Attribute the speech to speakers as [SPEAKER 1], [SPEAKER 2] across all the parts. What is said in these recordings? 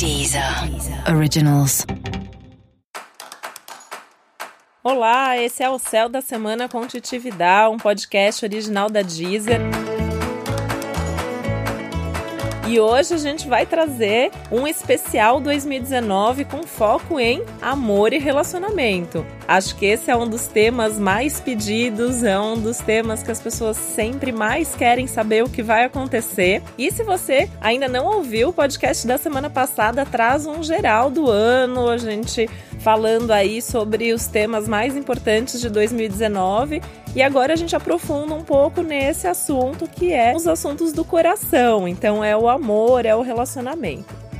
[SPEAKER 1] Deezer Originals.
[SPEAKER 2] Olá, esse é o Céu da Semana com um podcast original da Deezer. E hoje a gente vai trazer um especial 2019 com foco em amor e relacionamento. Acho que esse é um dos temas mais pedidos, é um dos temas que as pessoas sempre mais querem saber o que vai acontecer. E se você ainda não ouviu, o podcast da semana passada traz um geral do ano, a gente falando aí sobre os temas mais importantes de 2019 e agora a gente aprofunda um pouco nesse assunto que é os assuntos do coração. Então é o amor, é o relacionamento.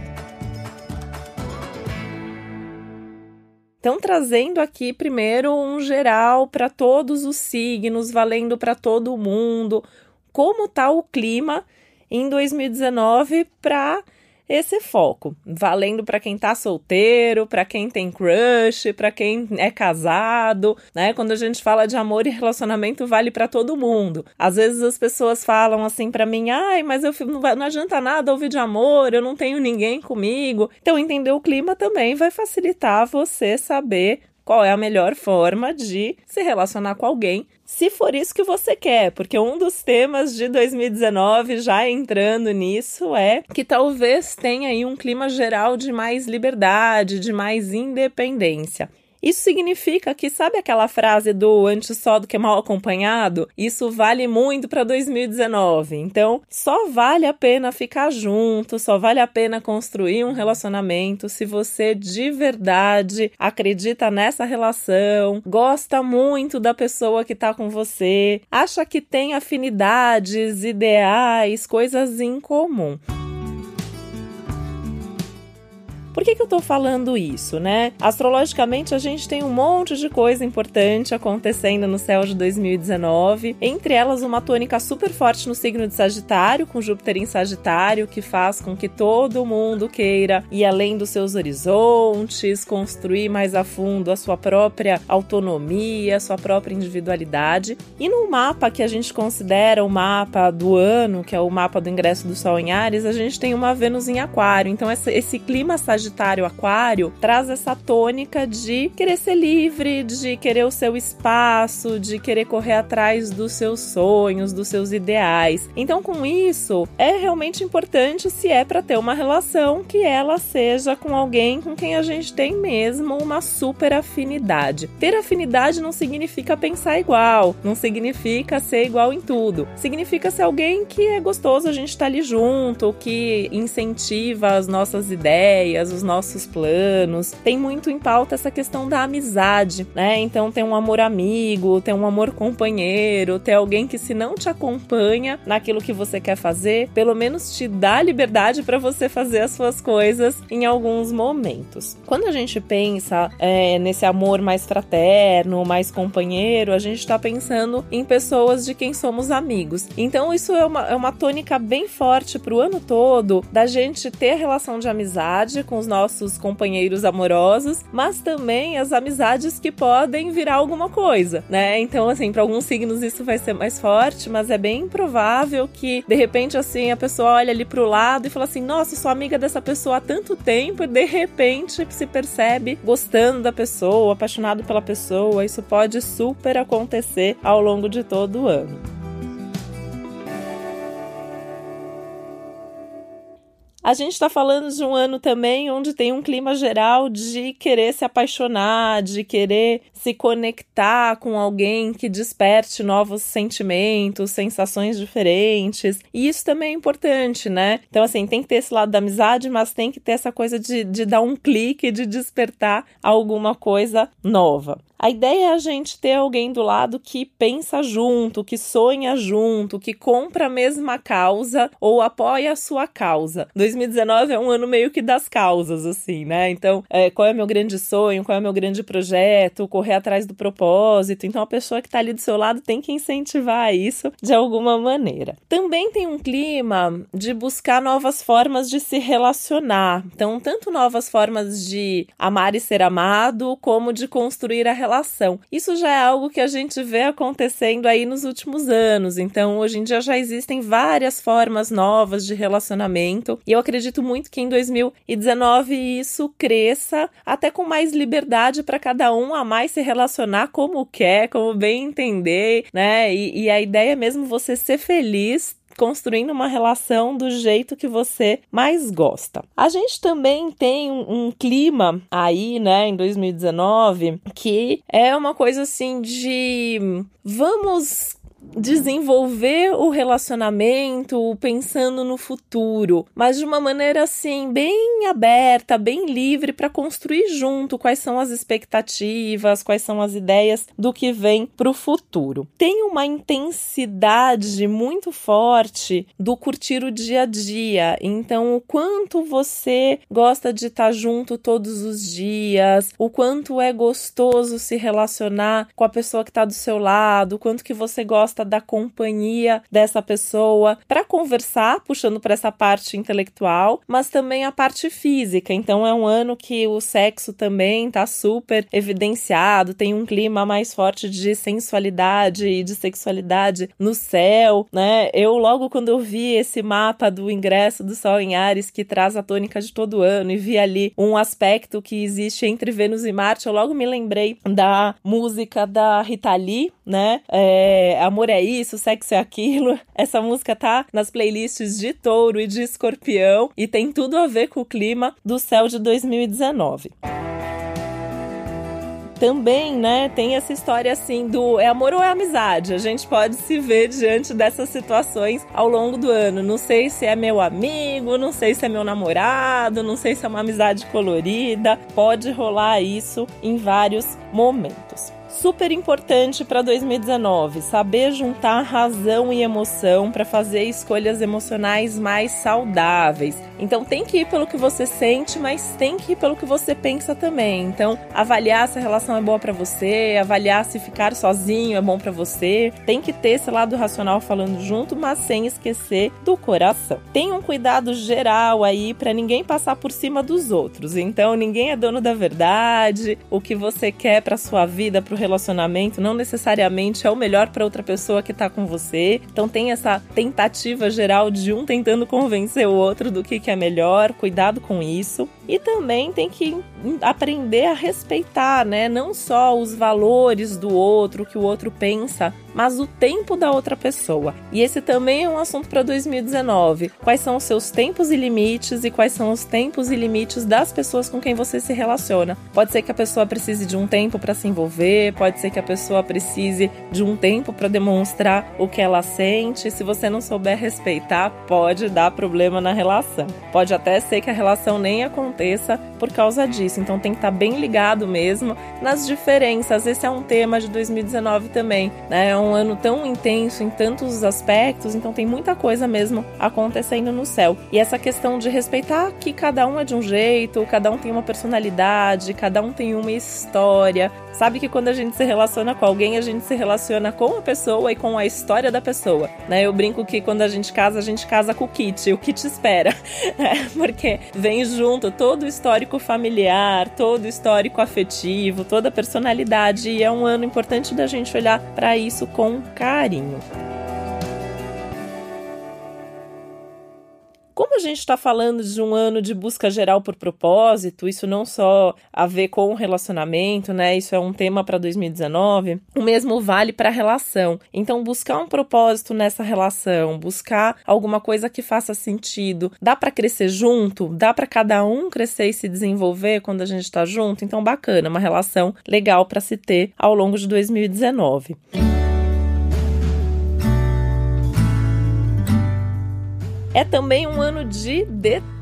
[SPEAKER 2] Então, trazendo aqui primeiro um geral para todos os signos, valendo para todo mundo, como está o clima em 2019 para esse foco, valendo para quem tá solteiro, para quem tem crush, para quem é casado, né? Quando a gente fala de amor e relacionamento, vale para todo mundo. Às vezes as pessoas falam assim para mim: "Ai, mas eu não, não adianta nada ouvir de amor, eu não tenho ninguém comigo". Então, entender o clima também vai facilitar você saber qual é a melhor forma de se relacionar com alguém, se for isso que você quer, porque um dos temas de 2019, já entrando nisso, é que talvez tenha aí um clima geral de mais liberdade, de mais independência. Isso significa que, sabe aquela frase do antes só do que mal acompanhado? Isso vale muito para 2019. Então, só vale a pena ficar junto, só vale a pena construir um relacionamento se você de verdade acredita nessa relação, gosta muito da pessoa que está com você, acha que tem afinidades, ideais, coisas em comum. Por que, que eu tô falando isso, né? Astrologicamente, a gente tem um monte de coisa importante acontecendo no céu de 2019, entre elas uma tônica super forte no signo de Sagitário, com Júpiter em Sagitário, que faz com que todo mundo queira ir além dos seus horizontes, construir mais a fundo a sua própria autonomia, a sua própria individualidade. E no mapa que a gente considera o mapa do ano, que é o mapa do ingresso do Sol em Ares, a gente tem uma Vênus em Aquário. Então, esse clima sagitário Sagitário Aquário traz essa tônica de querer ser livre, de querer o seu espaço, de querer correr atrás dos seus sonhos, dos seus ideais. Então, com isso, é realmente importante se é para ter uma relação que ela seja com alguém com quem a gente tem mesmo uma super afinidade. Ter afinidade não significa pensar igual, não significa ser igual em tudo. Significa ser alguém que é gostoso a gente estar tá ali junto, que incentiva as nossas ideias, os nossos planos. Tem muito em pauta essa questão da amizade, né? Então tem um amor amigo, tem um amor companheiro, tem alguém que se não te acompanha naquilo que você quer fazer, pelo menos te dá liberdade para você fazer as suas coisas em alguns momentos. Quando a gente pensa é, nesse amor mais fraterno, mais companheiro, a gente está pensando em pessoas de quem somos amigos. Então isso é uma, é uma tônica bem forte para o ano todo da gente ter relação de amizade com os nossos companheiros amorosos, mas também as amizades que podem virar alguma coisa, né? Então, assim, para alguns signos isso vai ser mais forte, mas é bem provável que de repente assim a pessoa olha ali pro lado e fala assim: "Nossa, sou amiga dessa pessoa há tanto tempo" e de repente se percebe gostando da pessoa, apaixonado pela pessoa. Isso pode super acontecer ao longo de todo o ano. A gente está falando de um ano também onde tem um clima geral de querer se apaixonar, de querer se conectar com alguém que desperte novos sentimentos, sensações diferentes. E isso também é importante, né? Então, assim, tem que ter esse lado da amizade, mas tem que ter essa coisa de, de dar um clique, de despertar alguma coisa nova. A ideia é a gente ter alguém do lado que pensa junto, que sonha junto, que compra a mesma causa ou apoia a sua causa. 2019 é um ano meio que das causas, assim, né? Então, é, qual é o meu grande sonho, qual é o meu grande projeto, correr atrás do propósito. Então, a pessoa que está ali do seu lado tem que incentivar isso de alguma maneira. Também tem um clima de buscar novas formas de se relacionar. Então, tanto novas formas de amar e ser amado, como de construir a relação relação. Isso já é algo que a gente vê acontecendo aí nos últimos anos. Então, hoje em dia já existem várias formas novas de relacionamento e eu acredito muito que em 2019 isso cresça até com mais liberdade para cada um a mais se relacionar como quer, como bem entender, né? E, e a ideia é mesmo você ser feliz construindo uma relação do jeito que você mais gosta. A gente também tem um, um, clima aí, né, em 2019, que é uma coisa assim de vamos desenvolver o relacionamento pensando no futuro, mas de uma maneira assim bem aberta, bem livre para construir junto quais são as expectativas, quais são as ideias do que vem para o futuro. Tem uma intensidade muito forte do curtir o dia a dia. Então, o quanto você gosta de estar junto todos os dias, o quanto é gostoso se relacionar com a pessoa que está do seu lado, o quanto que você gosta gosta da companhia dessa pessoa para conversar, puxando para essa parte intelectual, mas também a parte física. Então é um ano que o sexo também está super evidenciado, tem um clima mais forte de sensualidade e de sexualidade no céu, né? Eu logo quando eu vi esse mapa do ingresso do Sol em Ares que traz a tônica de todo ano e vi ali um aspecto que existe entre Vênus e Marte, eu logo me lembrei da música da Rita Lee, né? É, Amor é isso, sexo é aquilo. Essa música tá nas playlists de touro e de escorpião e tem tudo a ver com o clima do céu de 2019 também, né, tem essa história assim do é amor ou é amizade. A gente pode se ver diante dessas situações ao longo do ano. Não sei se é meu amigo, não sei se é meu namorado, não sei se é uma amizade colorida. Pode rolar isso em vários momentos super importante para 2019, saber juntar razão e emoção para fazer escolhas emocionais mais saudáveis. Então tem que ir pelo que você sente, mas tem que ir pelo que você pensa também. Então avaliar se a relação é boa para você, avaliar se ficar sozinho é bom para você. Tem que ter esse lado racional falando junto, mas sem esquecer do coração. Tem um cuidado geral aí para ninguém passar por cima dos outros. Então ninguém é dono da verdade. O que você quer para sua vida, para relacionamento não necessariamente é o melhor para outra pessoa que tá com você. Então tem essa tentativa geral de um tentando convencer o outro do que, que é melhor, cuidado com isso. E também tem que aprender a respeitar, né? Não só os valores do outro, o que o outro pensa, mas o tempo da outra pessoa. E esse também é um assunto para 2019. Quais são os seus tempos e limites e quais são os tempos e limites das pessoas com quem você se relaciona? Pode ser que a pessoa precise de um tempo para se envolver, pode ser que a pessoa precise de um tempo para demonstrar o que ela sente. Se você não souber respeitar, pode dar problema na relação. Pode até ser que a relação nem aconteça por causa disso. Então tem que estar tá bem ligado mesmo nas diferenças. Esse é um tema de 2019 também, né? Um ano tão intenso em tantos aspectos, então tem muita coisa mesmo acontecendo no céu. E essa questão de respeitar que cada um é de um jeito, cada um tem uma personalidade, cada um tem uma história. Sabe que quando a gente se relaciona com alguém, a gente se relaciona com a pessoa e com a história da pessoa, né? Eu brinco que quando a gente casa, a gente casa com o kit, o kit espera, né? porque vem junto todo o histórico familiar, todo o histórico afetivo, toda a personalidade e é um ano importante da gente olhar para isso com carinho. Como a gente está falando de um ano de busca geral por propósito, isso não só a ver com o relacionamento, né? Isso é um tema para 2019. O mesmo vale para a relação. Então, buscar um propósito nessa relação, buscar alguma coisa que faça sentido, dá para crescer junto, dá para cada um crescer e se desenvolver quando a gente está junto. Então, bacana, uma relação legal para se ter ao longo de 2019. É também um ano de detalhes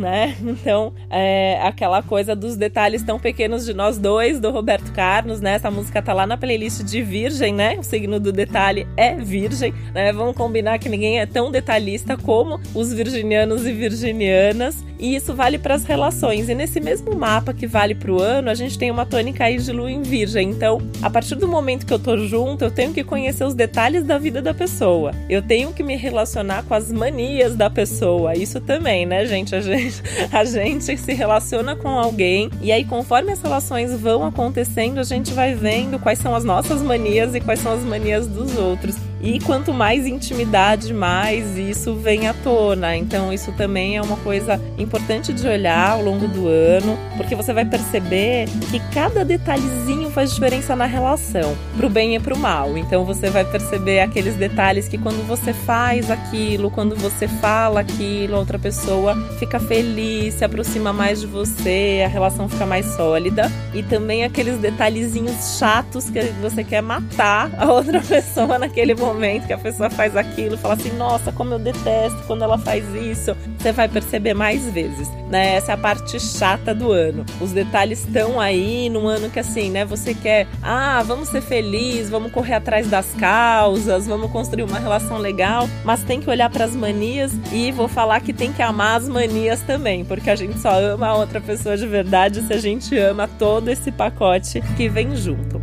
[SPEAKER 2] né? Então, é aquela coisa dos detalhes tão pequenos de nós dois, do Roberto Carlos, né? Essa música tá lá na playlist de Virgem, né? O signo do detalhe é Virgem, né? Vamos combinar que ninguém é tão detalhista como os virginianos e virginianas, e isso vale para as relações. E nesse mesmo mapa que vale para o ano, a gente tem uma tônica aí de lua em Virgem. Então, a partir do momento que eu tô junto, eu tenho que conhecer os detalhes da vida da pessoa. Eu tenho que me relacionar com as manias da pessoa. Isso também, né, gente? A gente, a gente se relaciona com alguém e aí, conforme as relações vão acontecendo, a gente vai vendo quais são as nossas manias e quais são as manias dos outros. E quanto mais intimidade, mais isso vem à tona. Então, isso também é uma coisa importante de olhar ao longo do ano, porque você vai perceber que cada detalhezinho faz diferença na relação, pro bem e pro mal. Então, você vai perceber aqueles detalhes que quando você faz aquilo, quando você fala aquilo, a outra pessoa fica feliz, se aproxima mais de você, a relação fica mais sólida. E também aqueles detalhezinhos chatos que você quer matar a outra pessoa naquele momento momento que a pessoa faz aquilo, fala assim: nossa, como eu detesto quando ela faz isso. Você vai perceber mais vezes, né? Essa é a parte chata do ano. Os detalhes estão aí num ano que assim, né? Você quer, ah, vamos ser felizes, vamos correr atrás das causas, vamos construir uma relação legal, mas tem que olhar para as manias e vou falar que tem que amar as manias também, porque a gente só ama a outra pessoa de verdade se a gente ama todo esse pacote que vem junto.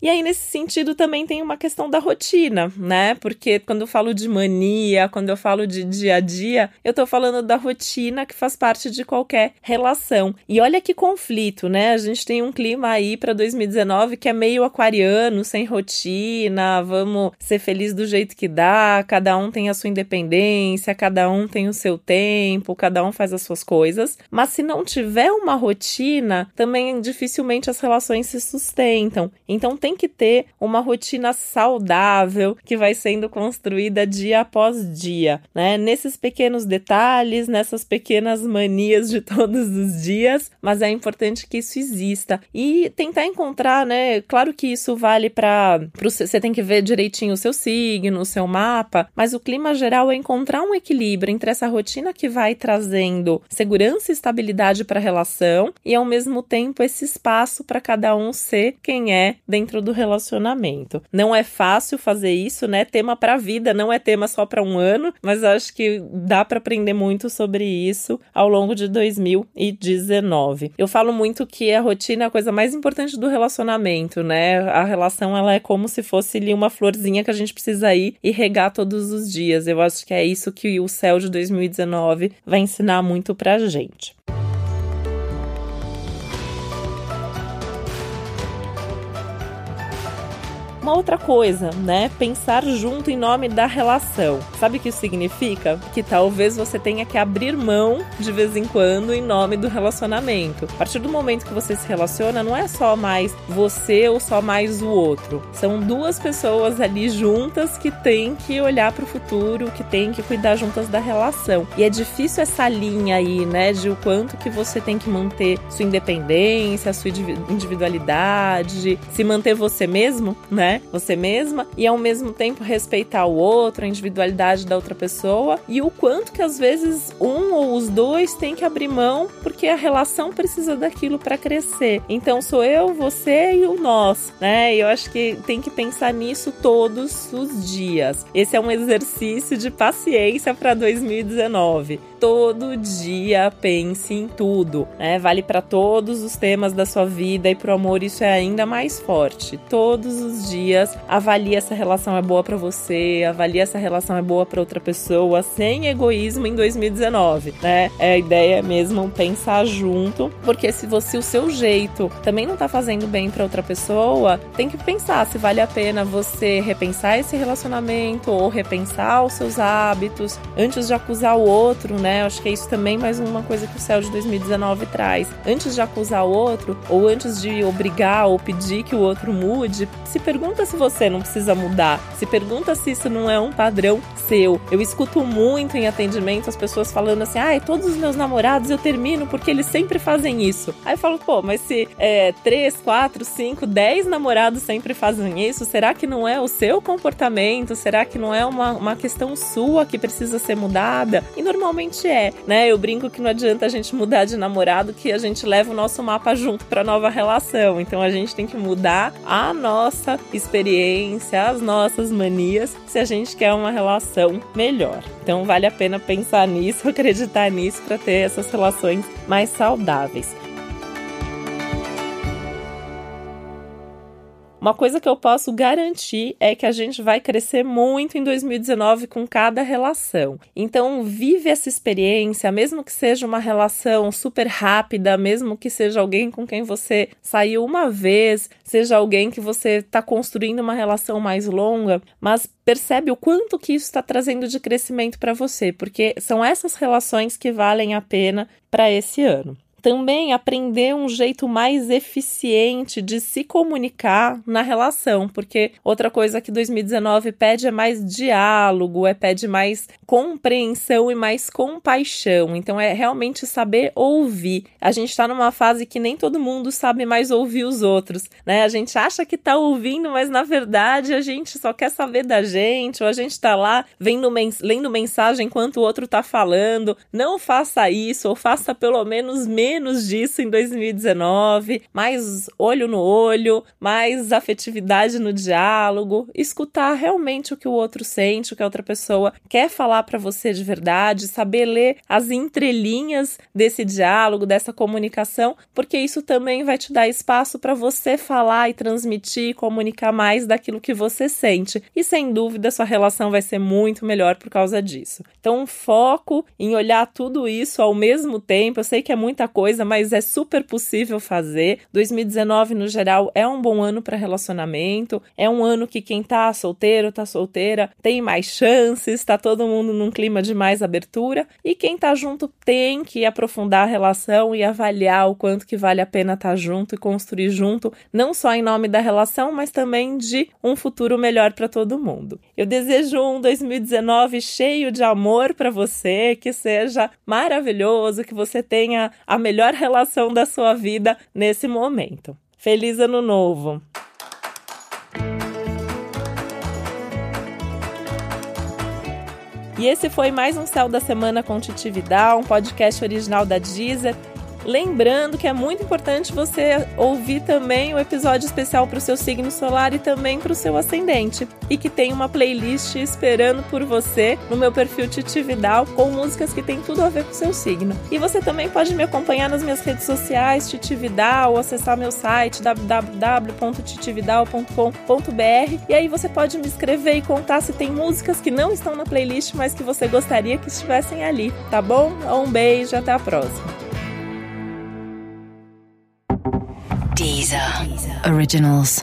[SPEAKER 2] E aí, nesse sentido, também tem uma questão da rotina, né? Porque quando eu falo de mania, quando eu falo de dia a dia, eu tô falando da rotina que faz parte de qualquer relação. E olha que conflito, né? A gente tem um clima aí para 2019 que é meio aquariano, sem rotina, vamos ser felizes do jeito que dá, cada um tem a sua independência, cada um tem o seu tempo, cada um faz as suas coisas. Mas se não tiver uma rotina, também dificilmente as relações se sustentam. Então tem tem que ter uma rotina saudável que vai sendo construída dia após dia, né? Nesses pequenos detalhes, nessas pequenas manias de todos os dias, mas é importante que isso exista e tentar encontrar, né? Claro que isso vale para você tem que ver direitinho o seu signo, o seu mapa, mas o clima geral é encontrar um equilíbrio entre essa rotina que vai trazendo segurança e estabilidade para a relação e ao mesmo tempo esse espaço para cada um ser quem é dentro dentro do relacionamento. Não é fácil fazer isso, né? Tema para a vida, não é tema só para um ano, mas acho que dá para aprender muito sobre isso ao longo de 2019. Eu falo muito que a rotina é a coisa mais importante do relacionamento, né? A relação ela é como se fosse ali uma florzinha que a gente precisa ir e regar todos os dias. Eu acho que é isso que o céu de 2019 vai ensinar muito pra gente. Uma outra coisa, né? Pensar junto em nome da relação. Sabe o que isso significa? Que talvez você tenha que abrir mão de vez em quando em nome do relacionamento. A partir do momento que você se relaciona, não é só mais você ou só mais o outro. São duas pessoas ali juntas que têm que olhar para o futuro, que têm que cuidar juntas da relação. E é difícil essa linha aí, né, de o quanto que você tem que manter sua independência, sua individualidade, se manter você mesmo, né? Você mesma e ao mesmo tempo respeitar o outro, a individualidade da outra pessoa e o quanto que às vezes um ou os dois têm que abrir mão porque a relação precisa daquilo para crescer. Então sou eu, você e o nós, né? Eu acho que tem que pensar nisso todos os dias. Esse é um exercício de paciência para 2019 todo dia pense em tudo, né? Vale para todos os temas da sua vida e pro amor isso é ainda mais forte. Todos os dias avalie essa relação é boa para você, avalie essa relação é boa para outra pessoa, sem egoísmo em 2019, né? É a ideia mesmo pensar junto, porque se você o seu jeito também não tá fazendo bem para outra pessoa, tem que pensar se vale a pena você repensar esse relacionamento ou repensar os seus hábitos antes de acusar o outro, né? Né? Acho que é isso também mais uma coisa que o céu de 2019 traz. Antes de acusar o outro, ou antes de obrigar ou pedir que o outro mude, se pergunta se você não precisa mudar. Se pergunta se isso não é um padrão seu. Eu escuto muito em atendimento as pessoas falando assim: ah, todos os meus namorados eu termino porque eles sempre fazem isso. Aí eu falo, pô, mas se é, 3, 4, 5, 10 namorados sempre fazem isso, será que não é o seu comportamento? Será que não é uma, uma questão sua que precisa ser mudada? E normalmente gente é, né? Eu brinco que não adianta a gente mudar de namorado, que a gente leva o nosso mapa junto para nova relação. Então a gente tem que mudar a nossa experiência, as nossas manias, se a gente quer uma relação melhor. Então vale a pena pensar nisso, acreditar nisso para ter essas relações mais saudáveis. Uma coisa que eu posso garantir é que a gente vai crescer muito em 2019 com cada relação. Então, vive essa experiência, mesmo que seja uma relação super rápida, mesmo que seja alguém com quem você saiu uma vez, seja alguém que você está construindo uma relação mais longa, mas percebe o quanto que isso está trazendo de crescimento para você, porque são essas relações que valem a pena para esse ano também aprender um jeito mais eficiente de se comunicar na relação, porque outra coisa que 2019 pede é mais diálogo, é pede mais compreensão e mais compaixão. Então é realmente saber ouvir. A gente está numa fase que nem todo mundo sabe mais ouvir os outros, né? A gente acha que está ouvindo, mas na verdade a gente só quer saber da gente, ou a gente está lá vendo mens lendo mensagem enquanto o outro está falando. Não faça isso, ou faça pelo menos menos menos disso em 2019, mais olho no olho, mais afetividade no diálogo, escutar realmente o que o outro sente, o que a outra pessoa quer falar para você de verdade, saber ler as entrelinhas desse diálogo, dessa comunicação, porque isso também vai te dar espaço para você falar e transmitir comunicar mais daquilo que você sente. E sem dúvida, sua relação vai ser muito melhor por causa disso. Então, foco em olhar tudo isso ao mesmo tempo. Eu sei que é muita coisa, mas é super possível fazer. 2019, no geral, é um bom ano para relacionamento. É um ano que quem tá solteiro, tá solteira, tem mais chances, tá todo mundo num clima de mais abertura. E quem tá junto tem que aprofundar a relação e avaliar o quanto que vale a pena estar tá junto e construir junto, não só em nome da relação, mas também de um futuro melhor para todo mundo. Eu desejo um 2019 cheio de amor para você, que seja maravilhoso, que você tenha a melhor relação da sua vida nesse momento. Feliz Ano Novo! E esse foi mais um Céu da Semana com Titi um podcast original da Deezer. Lembrando que é muito importante você ouvir também o episódio especial para o seu signo solar e também para o seu ascendente. E que tem uma playlist esperando por você no meu perfil Titividal com músicas que tem tudo a ver com o seu signo. E você também pode me acompanhar nas minhas redes sociais, Titividal, ou acessar meu site www.titividal.com.br. E aí você pode me escrever e contar se tem músicas que não estão na playlist, mas que você gostaria que estivessem ali, tá bom? Um beijo, até a próxima.
[SPEAKER 1] Deezer. Originals.